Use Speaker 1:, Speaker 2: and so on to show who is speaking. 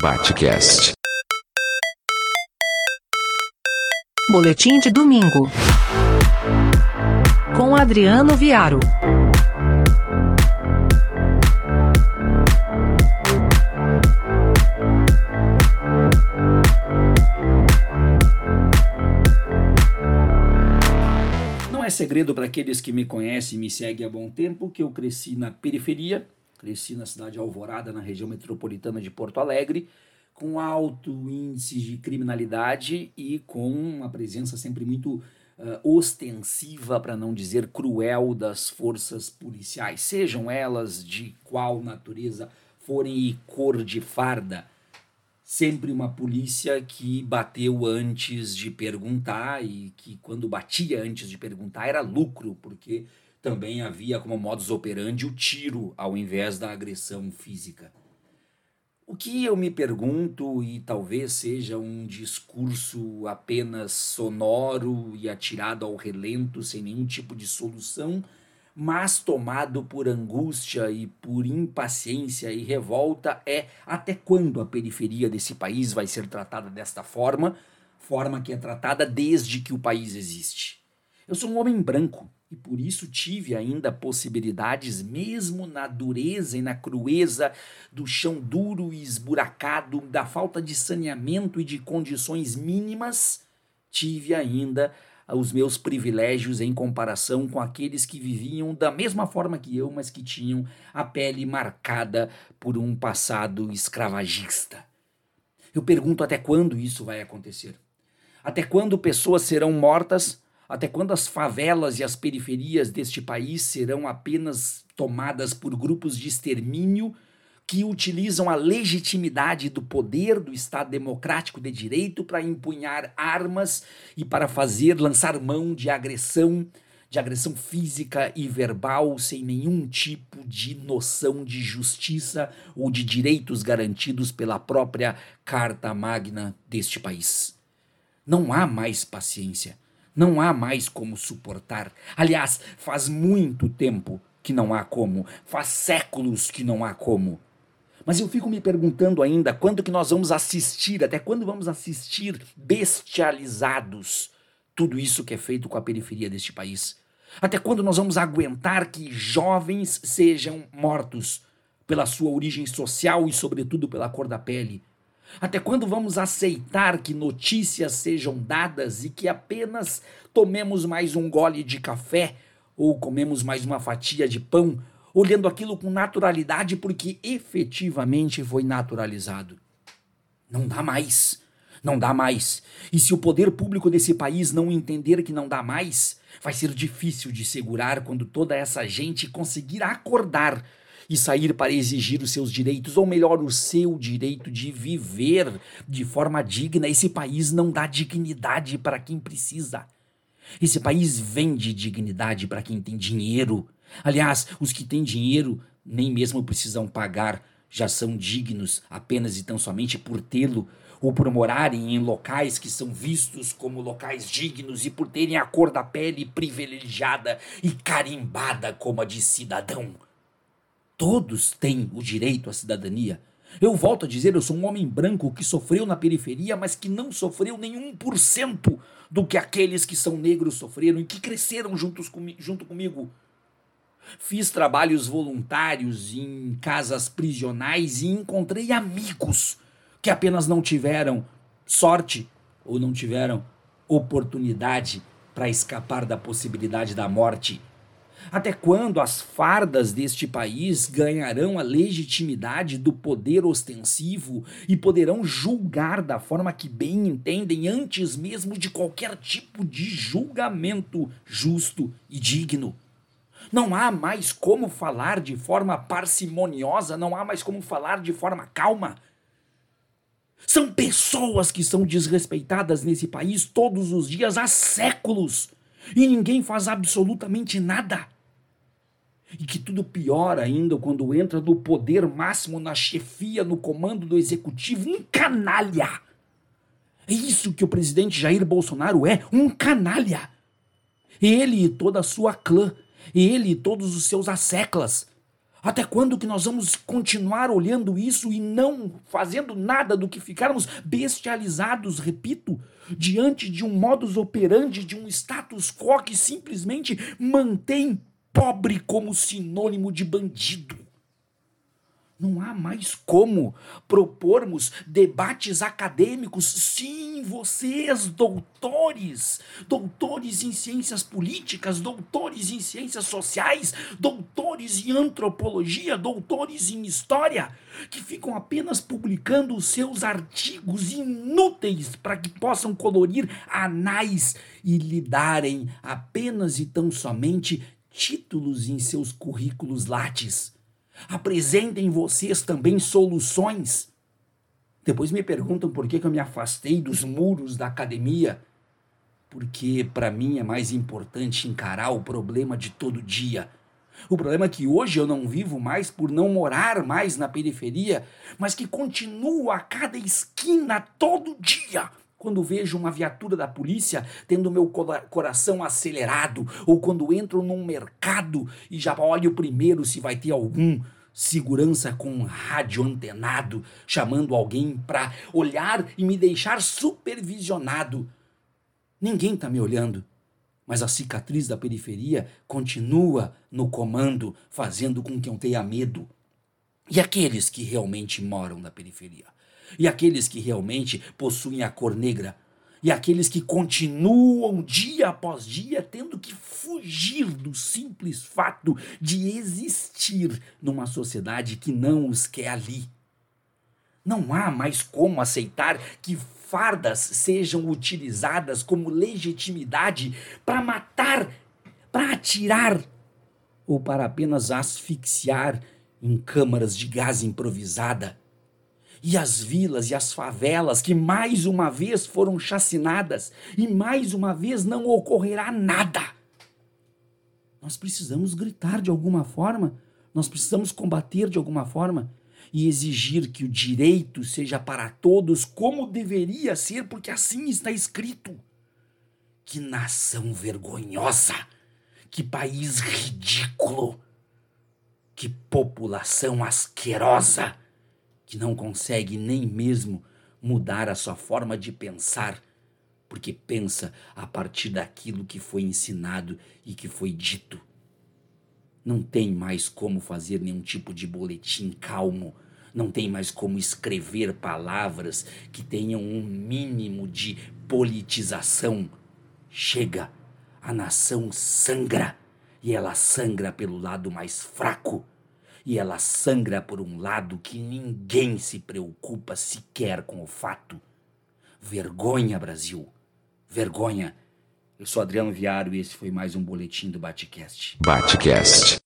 Speaker 1: Batcast.
Speaker 2: Boletim de domingo. Com Adriano Viaro.
Speaker 3: Não é segredo para aqueles que me conhecem e me seguem há bom tempo que eu cresci na periferia, cresci na cidade de Alvorada, na região metropolitana de Porto Alegre, com alto índice de criminalidade e com uma presença sempre muito ah, ostensiva, para não dizer cruel, das forças policiais, sejam elas de qual natureza forem e cor de farda. Sempre uma polícia que bateu antes de perguntar e que quando batia antes de perguntar era lucro, porque também havia como modus operandi o tiro ao invés da agressão física. O que eu me pergunto, e talvez seja um discurso apenas sonoro e atirado ao relento sem nenhum tipo de solução, mas tomado por angústia e por impaciência e revolta, é até quando a periferia desse país vai ser tratada desta forma, forma que é tratada desde que o país existe. Eu sou um homem branco e por isso tive ainda possibilidades, mesmo na dureza e na crueza do chão duro e esburacado, da falta de saneamento e de condições mínimas, tive ainda os meus privilégios em comparação com aqueles que viviam da mesma forma que eu, mas que tinham a pele marcada por um passado escravagista. Eu pergunto até quando isso vai acontecer? Até quando pessoas serão mortas? Até quando as favelas e as periferias deste país serão apenas tomadas por grupos de extermínio que utilizam a legitimidade do poder do Estado democrático de direito para empunhar armas e para fazer lançar mão de agressão, de agressão física e verbal sem nenhum tipo de noção de justiça ou de direitos garantidos pela própria Carta Magna deste país. Não há mais paciência. Não há mais como suportar. Aliás, faz muito tempo que não há como. Faz séculos que não há como. Mas eu fico me perguntando ainda quando que nós vamos assistir, até quando vamos assistir bestializados tudo isso que é feito com a periferia deste país. Até quando nós vamos aguentar que jovens sejam mortos pela sua origem social e, sobretudo, pela cor da pele? Até quando vamos aceitar que notícias sejam dadas e que apenas tomemos mais um gole de café ou comemos mais uma fatia de pão olhando aquilo com naturalidade porque efetivamente foi naturalizado. Não dá mais. Não dá mais. E se o poder público desse país não entender que não dá mais, vai ser difícil de segurar quando toda essa gente conseguir acordar e sair para exigir os seus direitos, ou melhor, o seu direito de viver de forma digna. Esse país não dá dignidade para quem precisa. Esse país vende dignidade para quem tem dinheiro. Aliás, os que têm dinheiro nem mesmo precisam pagar, já são dignos apenas e tão somente por tê-lo, ou por morarem em locais que são vistos como locais dignos e por terem a cor da pele privilegiada e carimbada como a de cidadão. Todos têm o direito à cidadania. Eu volto a dizer, eu sou um homem branco que sofreu na periferia, mas que não sofreu nenhum por cento do que aqueles que são negros sofreram e que cresceram juntos comi junto comigo. Fiz trabalhos voluntários em casas prisionais e encontrei amigos que apenas não tiveram sorte ou não tiveram oportunidade para escapar da possibilidade da morte. Até quando as fardas deste país ganharão a legitimidade do poder ostensivo e poderão julgar da forma que bem entendem antes mesmo de qualquer tipo de julgamento justo e digno? Não há mais como falar de forma parcimoniosa, não há mais como falar de forma calma. São pessoas que são desrespeitadas nesse país todos os dias há séculos e ninguém faz absolutamente nada. E que tudo piora ainda quando entra no poder máximo, na chefia, no comando do executivo, um canalha. É isso que o presidente Jair Bolsonaro é, um canalha. Ele e toda a sua clã ele e todos os seus asseclas. Até quando que nós vamos continuar olhando isso e não fazendo nada do que ficarmos bestializados, repito, diante de um modus operandi, de um status quo que simplesmente mantém pobre como sinônimo de bandido? Não há mais como propormos debates acadêmicos. Sim, vocês, doutores, doutores em ciências políticas, doutores em ciências sociais, doutores em antropologia, doutores em história, que ficam apenas publicando os seus artigos inúteis para que possam colorir anais e lhe darem apenas e tão somente títulos em seus currículos lattes Apresentem vocês também soluções. Depois me perguntam por que, que eu me afastei dos muros da academia. Porque para mim é mais importante encarar o problema de todo dia. O problema é que hoje eu não vivo mais por não morar mais na periferia, mas que continuo a cada esquina todo dia quando vejo uma viatura da polícia tendo meu coração acelerado, ou quando entro num mercado e já olho primeiro se vai ter algum segurança com um rádio antenado chamando alguém para olhar e me deixar supervisionado. Ninguém está me olhando, mas a cicatriz da periferia continua no comando, fazendo com que eu tenha medo. E aqueles que realmente moram na periferia? E aqueles que realmente possuem a cor negra? E aqueles que continuam dia após dia tendo que fugir do simples fato de existir numa sociedade que não os quer ali? Não há mais como aceitar que fardas sejam utilizadas como legitimidade para matar, para atirar ou para apenas asfixiar em câmaras de gás improvisada e as vilas e as favelas que mais uma vez foram chacinadas e mais uma vez não ocorrerá nada. Nós precisamos gritar de alguma forma, nós precisamos combater de alguma forma e exigir que o direito seja para todos como deveria ser, porque assim está escrito. Que nação vergonhosa! Que país ridículo! Que população asquerosa! Que não consegue nem mesmo mudar a sua forma de pensar, porque pensa a partir daquilo que foi ensinado e que foi dito. Não tem mais como fazer nenhum tipo de boletim calmo, não tem mais como escrever palavras que tenham um mínimo de politização. Chega, a nação sangra e ela sangra pelo lado mais fraco e ela sangra por um lado que ninguém se preocupa sequer com o fato. Vergonha, Brasil. Vergonha. Eu sou Adriano Viário e esse foi mais um boletim do Batcast.
Speaker 1: Batcast.